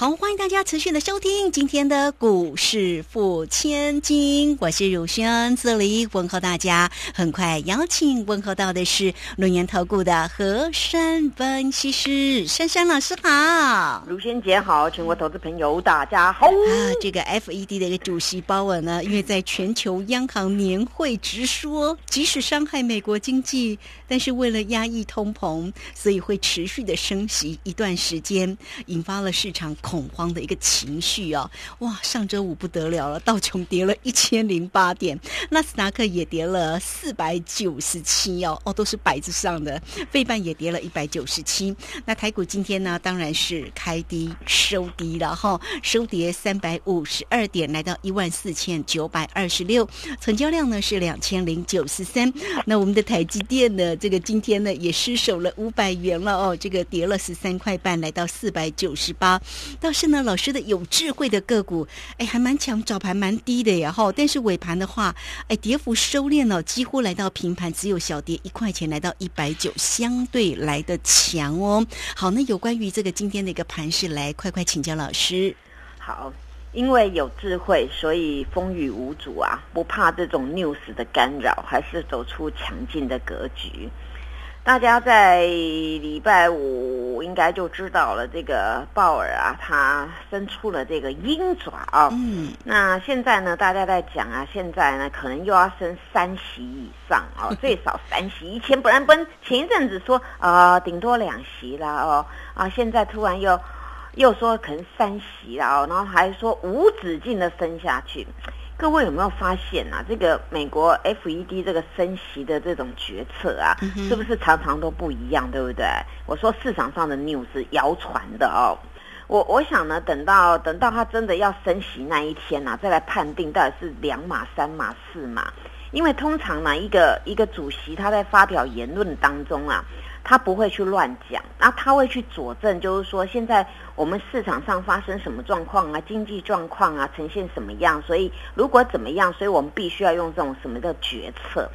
好，欢迎大家持续的收听今天的股市付千金，我是汝轩，这里问候大家。很快邀请问候到的是龙岩投顾的何山分析师珊珊老师好，汝轩姐好，全国投资朋友大家好。啊，这个 FED 的一个主席鲍尔呢，因为在全球央行年会直说，即使伤害美国经济，但是为了压抑通膨，所以会持续的升息一段时间，引发了市场。恐慌的一个情绪哦，哇！上周五不得了了，道琼跌了一千零八点，纳斯达克也跌了四百九十七哦，哦，都是白字上的，费半也跌了一百九十七。那台股今天呢，当然是开低收低了哈，收跌三百五十二点，来到一万四千九百二十六，成交量呢是两千零九十三。那我们的台积电呢，这个今天呢也失守了五百元了哦，这个跌了十三块半，来到四百九十八。倒是呢，老师的有智慧的个股，哎，还蛮强，早盘蛮低的呀，哈。但是尾盘的话，哎，跌幅收敛了，几乎来到平盘，只有小跌一块钱，来到一百九，相对来的强哦。好，那有关于这个今天的一个盘势，来快快请教老师。好，因为有智慧，所以风雨无阻啊，不怕这种 news 的干扰，还是走出强劲的格局。大家在礼拜五应该就知道了，这个鲍尔啊，他伸出了这个鹰爪啊。嗯。那现在呢，大家在讲啊，现在呢，可能又要升三席以上哦，最少三席。以前不然不前一阵子说啊，顶多两席啦哦，啊，现在突然又又说可能三席啦哦，然后还说无止境的升下去。各位有没有发现啊？这个美国 FED 这个升息的这种决策啊，是不是常常都不一样，对不对？我说市场上的 news 谣传的哦，我我想呢，等到等到他真的要升息那一天呢，再来判定到底是两码、三码、四码。因为通常呢，一个一个主席他在发表言论当中啊。他不会去乱讲，他会去佐证，就是说现在我们市场上发生什么状况啊，经济状况啊，呈现什么样，所以如果怎么样，所以我们必须要用这种什么的决策。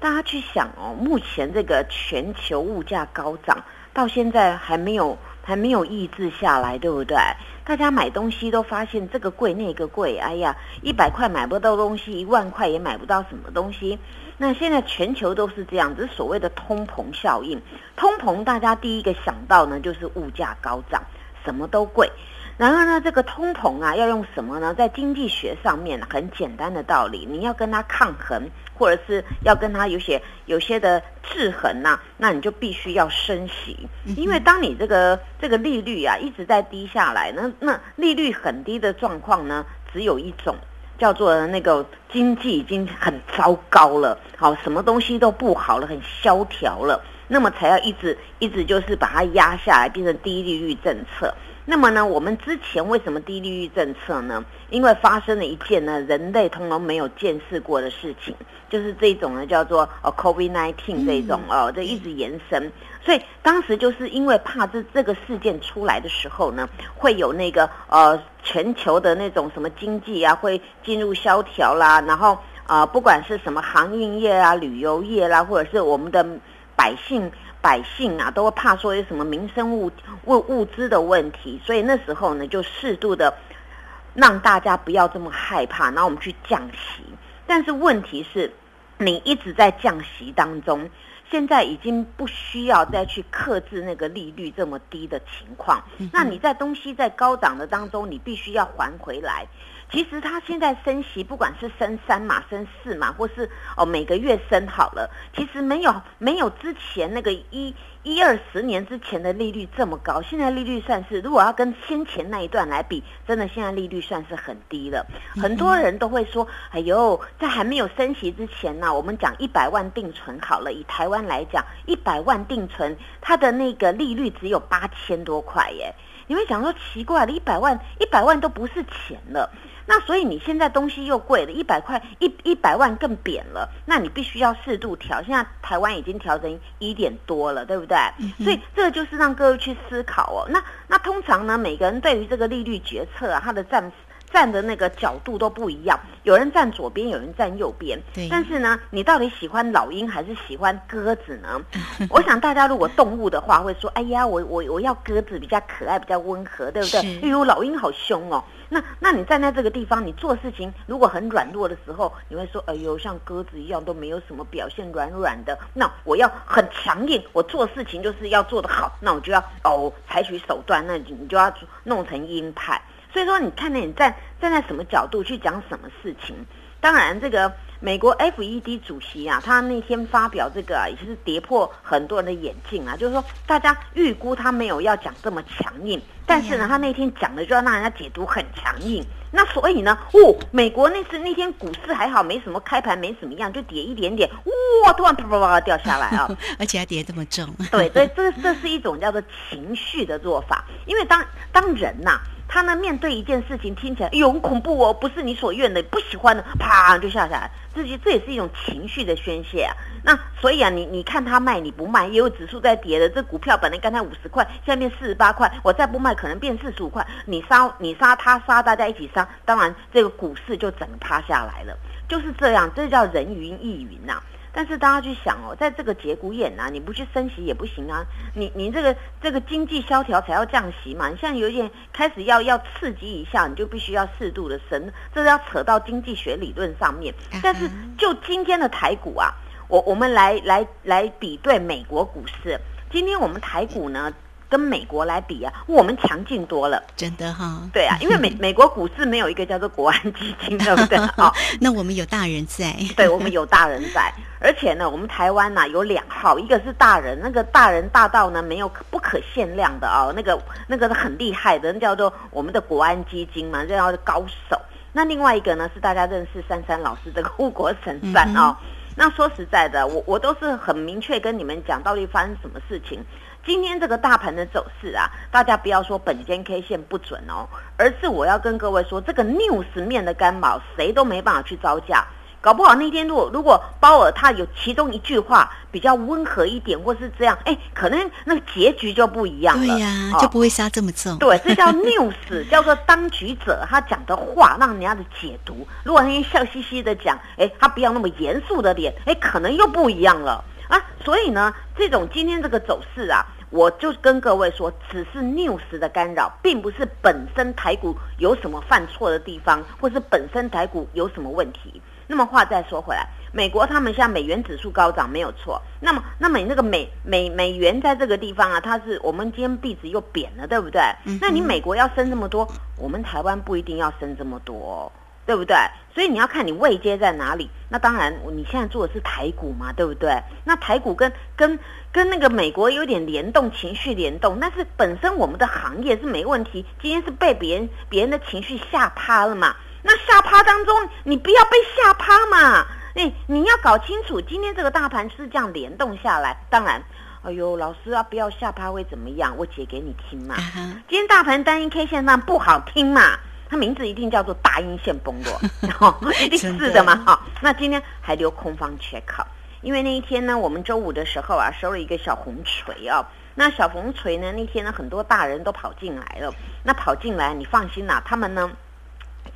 大家去想哦，目前这个全球物价高涨，到现在还没有还没有抑制下来，对不对？大家买东西都发现这个贵那个贵，哎呀，一百块买不到东西，一万块也买不到什么东西。那现在全球都是这样，子，所谓的通膨效应。通膨，大家第一个想到呢，就是物价高涨，什么都贵。然而呢，这个通膨啊，要用什么呢？在经济学上面，很简单的道理，你要跟它抗衡，或者是要跟它有些有些的制衡呐，那你就必须要升息。因为当你这个这个利率啊一直在低下来，那那利率很低的状况呢，只有一种。叫做那个经济已经很糟糕了，好，什么东西都不好了，很萧条了，那么才要一直一直就是把它压下来，变成低利率政策。那么呢，我们之前为什么低利率政策呢？因为发生了一件呢，人类通通没有见识过的事情，就是这种呢，叫做呃 COVID nineteen 这种哦，这一直延伸。所以当时就是因为怕这这个事件出来的时候呢，会有那个呃全球的那种什么经济啊，会进入萧条啦，然后啊，不管是什么航运业啊、旅游业啦，或者是我们的百姓。百姓啊，都会怕说有什么民生物物物资的问题，所以那时候呢，就适度的让大家不要这么害怕，然后我们去降息。但是问题是，你一直在降息当中，现在已经不需要再去克制那个利率这么低的情况。那你在东西在高涨的当中，你必须要还回来。其实他现在升息，不管是升三码、升四码，或是哦每个月升好了，其实没有没有之前那个一一二十年之前的利率这么高。现在利率算是，如果要跟先前那一段来比，真的现在利率算是很低了。很多人都会说：“哎呦，在还没有升息之前呢，我们讲一百万定存好了。以台湾来讲，一百万定存它的那个利率只有八千多块耶。”你会想说奇怪了，一百万一百万都不是钱了。那所以你现在东西又贵了，一百块一一百万更贬了，那你必须要适度调。现在台湾已经调成一点多了，对不对？所以这个就是让各位去思考哦。那那通常呢，每个人对于这个利率决策啊，他的站站的那个角度都不一样，有人站左边，有人站右边。对。但是呢，你到底喜欢老鹰还是喜欢鸽子呢？我想大家如果动物的话，会说：哎呀，我我我要鸽子比较可爱，比较温和，对不对？例如老鹰好凶哦。那，那你站在这个地方，你做事情如果很软弱的时候，你会说：“哎呦，像鸽子一样都没有什么表现，软软的。”那我要很强硬，我做事情就是要做得好，那我就要哦采取手段，那你就要弄成鹰派。所以说，你看你站站在什么角度去讲什么事情。当然，这个美国 FED 主席啊，他那天发表这个，也是跌破很多人的眼镜啊，就是说大家预估他没有要讲这么强硬。但是呢，他那天讲的就要让人家解读很强硬，那所以呢，哦，美国那次那天股市还好，没什么开盘，没什么样，就跌一点点，哇，突然啪啪啪掉下来啊，而且还跌这么重。对，所以这这是一种叫做情绪的做法，因为当当人呐。他呢，面对一件事情听起来有恐怖哦，不是你所愿的，不喜欢的，啪就下下来，这些这也是一种情绪的宣泄啊。那所以啊，你你看他卖你不卖，也有指数在跌的，这股票本来刚才五十块，下面四十八块，我再不卖可能变四十五块，你杀你杀他杀，大家一起杀，当然这个股市就整个趴下来了，就是这样，这叫人云亦云呐。但是大家去想哦，在这个节骨眼啊，你不去升息也不行啊。你你这个这个经济萧条才要降息嘛。你现在有点开始要要刺激一下，你就必须要适度的升，这是要扯到经济学理论上面。但是就今天的台股啊，我我们来来来比对美国股市，今天我们台股呢？跟美国来比啊，我们强劲多了，真的哈。对啊，因为美 美国股市没有一个叫做国安基金，对不对？好，那我们有大人在，对我们有大人在，而且呢，我们台湾呐有两号，一个是大人，那个大人大到呢没有不可限量的哦，那个那个很厉害的，叫做我们的国安基金嘛，这叫高手。那另外一个呢是大家认识珊珊老师这个护国神山哦。那说实在的，我我都是很明确跟你们讲到底发生什么事情。今天这个大盘的走势啊，大家不要说本间 K 线不准哦，而是我要跟各位说，这个 news 面的干扰，谁都没办法去招架。搞不好那天如果如果鲍尔他有其中一句话比较温和一点，或是这样，哎，可能那个结局就不一样了。对呀，就不会杀这么重。对，这叫 news，叫做当局者他讲的话让人家的解读。如果那天笑嘻嘻的讲，哎，他不要那么严肃的脸，哎，可能又不一样了啊。所以呢，这种今天这个走势啊。我就跟各位说，只是 news 的干扰，并不是本身台股有什么犯错的地方，或是本身台股有什么问题。那么话再说回来，美国他们现在美元指数高涨没有错，那么那么你那个美美美元在这个地方啊，它是我们今天币值又贬了，对不对？那你美国要升这么多，我们台湾不一定要升这么多。对不对？所以你要看你位阶在哪里。那当然，你现在做的是台股嘛，对不对？那台股跟跟跟那个美国有点联动，情绪联动。但是本身我们的行业是没问题。今天是被别人别人的情绪吓趴了嘛？那吓趴当中，你不要被吓趴嘛？哎，你要搞清楚，今天这个大盘是这样联动下来。当然，哎呦，老师啊，不要吓趴会怎么样？我解给你听嘛。今天大盘单一 K 线上不好听嘛？它名字一定叫做大阴线崩落，一定是的嘛？哈，那今天还留空方缺口，因为那一天呢，我们周五的时候啊，收了一个小红锤啊。那小红锤呢，那天呢，很多大人都跑进来了。那跑进来，你放心啦，他们呢，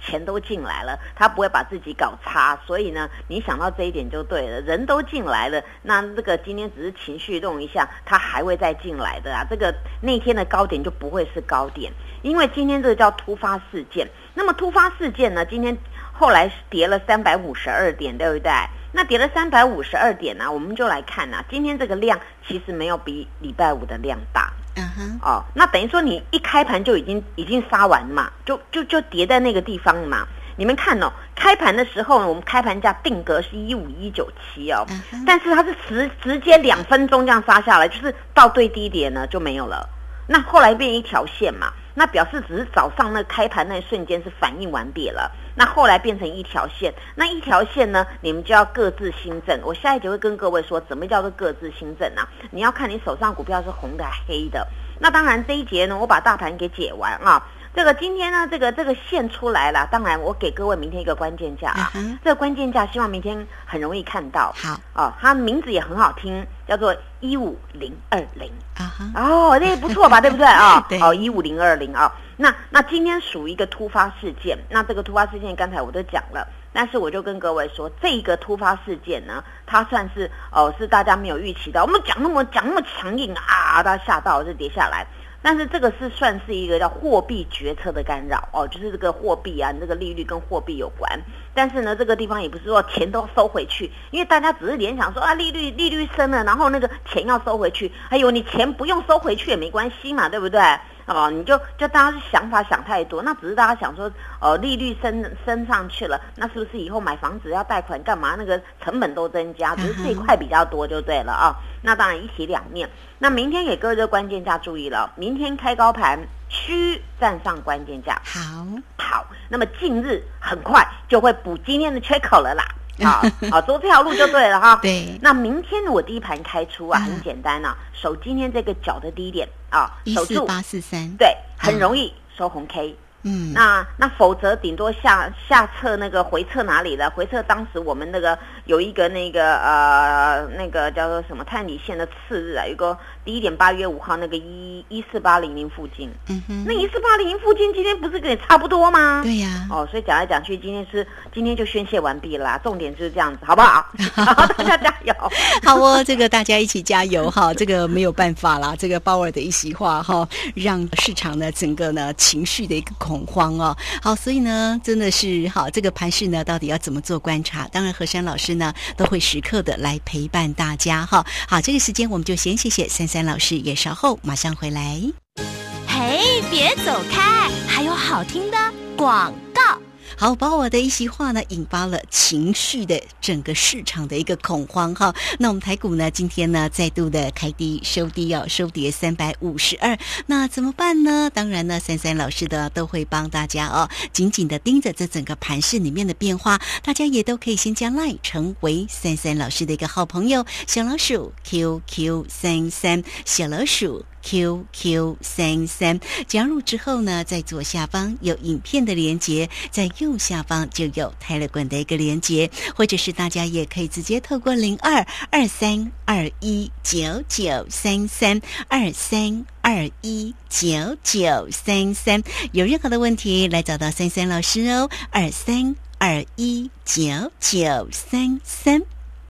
钱都进来了，他不会把自己搞差。所以呢，你想到这一点就对了，人都进来了，那这个今天只是情绪动一下，他还会再进来的啊。这个那天的高点就不会是高点。因为今天这个叫突发事件，那么突发事件呢？今天后来跌了三百五十二点，对不对？那跌了三百五十二点呢？我们就来看呐，今天这个量其实没有比礼拜五的量大。嗯哼。哦，那等于说你一开盘就已经已经杀完嘛，就就就跌在那个地方嘛。你们看哦，开盘的时候呢，我们开盘价定格是一五一九七哦，但是它是直直接两分钟这样杀下来，就是到最低点呢就没有了。那后来变一条线嘛。那表示只是早上那开盘那一瞬间是反应完毕了，那后来变成一条线，那一条线呢，你们就要各自新政。我下一节会跟各位说，怎么叫做各自新政啊？你要看你手上股票是红的黑的。那当然这一节呢，我把大盘给解完啊。这个今天呢，这个这个线出来了，当然我给各位明天一个关键价啊。这个关键价希望明天很容易看到。好哦，它名字也很好听，叫做一五零二零啊。哦，这不错吧？对不对啊？对。哦，一五零二零啊。那那今天属于一个突发事件。那这个突发事件刚才我都讲了，但是我就跟各位说，这个突发事件呢，它算是哦是大家没有预期到。我们讲那么讲那么强硬啊，大家吓到就跌下来。但是这个是算是一个叫货币决策的干扰哦，就是这个货币啊，这个利率跟货币有关。但是呢，这个地方也不是说钱都收回去，因为大家只是联想说啊，利率利率升了，然后那个钱要收回去。哎呦，你钱不用收回去也没关系嘛，对不对？哦，你就就大家是想法想太多，那只是大家想说，哦，利率升升上去了，那是不是以后买房子要贷款干嘛？那个成本都增加，只是这一块比较多就对了啊。那当然一体两面。那明天给各位的关键价注意了，明天开高盘需站上关键价。好，好，那么近日很快就会补今天的缺口了啦。好，好，走这条路就对了哈。对。那明天我第一盘开出啊，很简单呐，守今天这个角的低点啊，守住八四三。对，很容易收红 K。嗯，那那否则顶多下下测那个回撤哪里了？回撤当时我们那个有一个那个呃那个叫做什么探底线的次日啊，有个第一点八月五号那个一一四八零零附近，嗯哼，那一四八零零附近今天不是跟你差不多吗？对呀，哦，所以讲来讲去，今天是今天就宣泄完毕了啦，重点就是这样子，好不好？好，大家加油！好哦，这个大家一起加油哈，这个没有办法啦，这个鲍尔的一席话哈，让市场呢整个呢情绪的一个恐慌哦，好，所以呢，真的是好，这个盘势呢，到底要怎么做观察？当然，何山老师呢，都会时刻的来陪伴大家哈。好，这个时间我们就先谢谢三三老师，也稍后马上回来。嘿，别走开，还有好听的广告。好，把我的一席话呢，引发了情绪的整个市场的一个恐慌哈。那我们台股呢，今天呢再度的开低收低哦，收跌三百五十二。那怎么办呢？当然呢，三三老师的都会帮大家哦，紧紧的盯着这整个盘市里面的变化。大家也都可以先加赖成为三三老师的一个好朋友，小老鼠 QQ 三三，小老鼠。QQ 三三加入之后呢，在左下方有影片的连接，在右下方就有泰勒管的一个连接，或者是大家也可以直接透过零二二三二一九九三三二三二一九九三三，有任何的问题来找到三三老师哦，二三二一九九三三。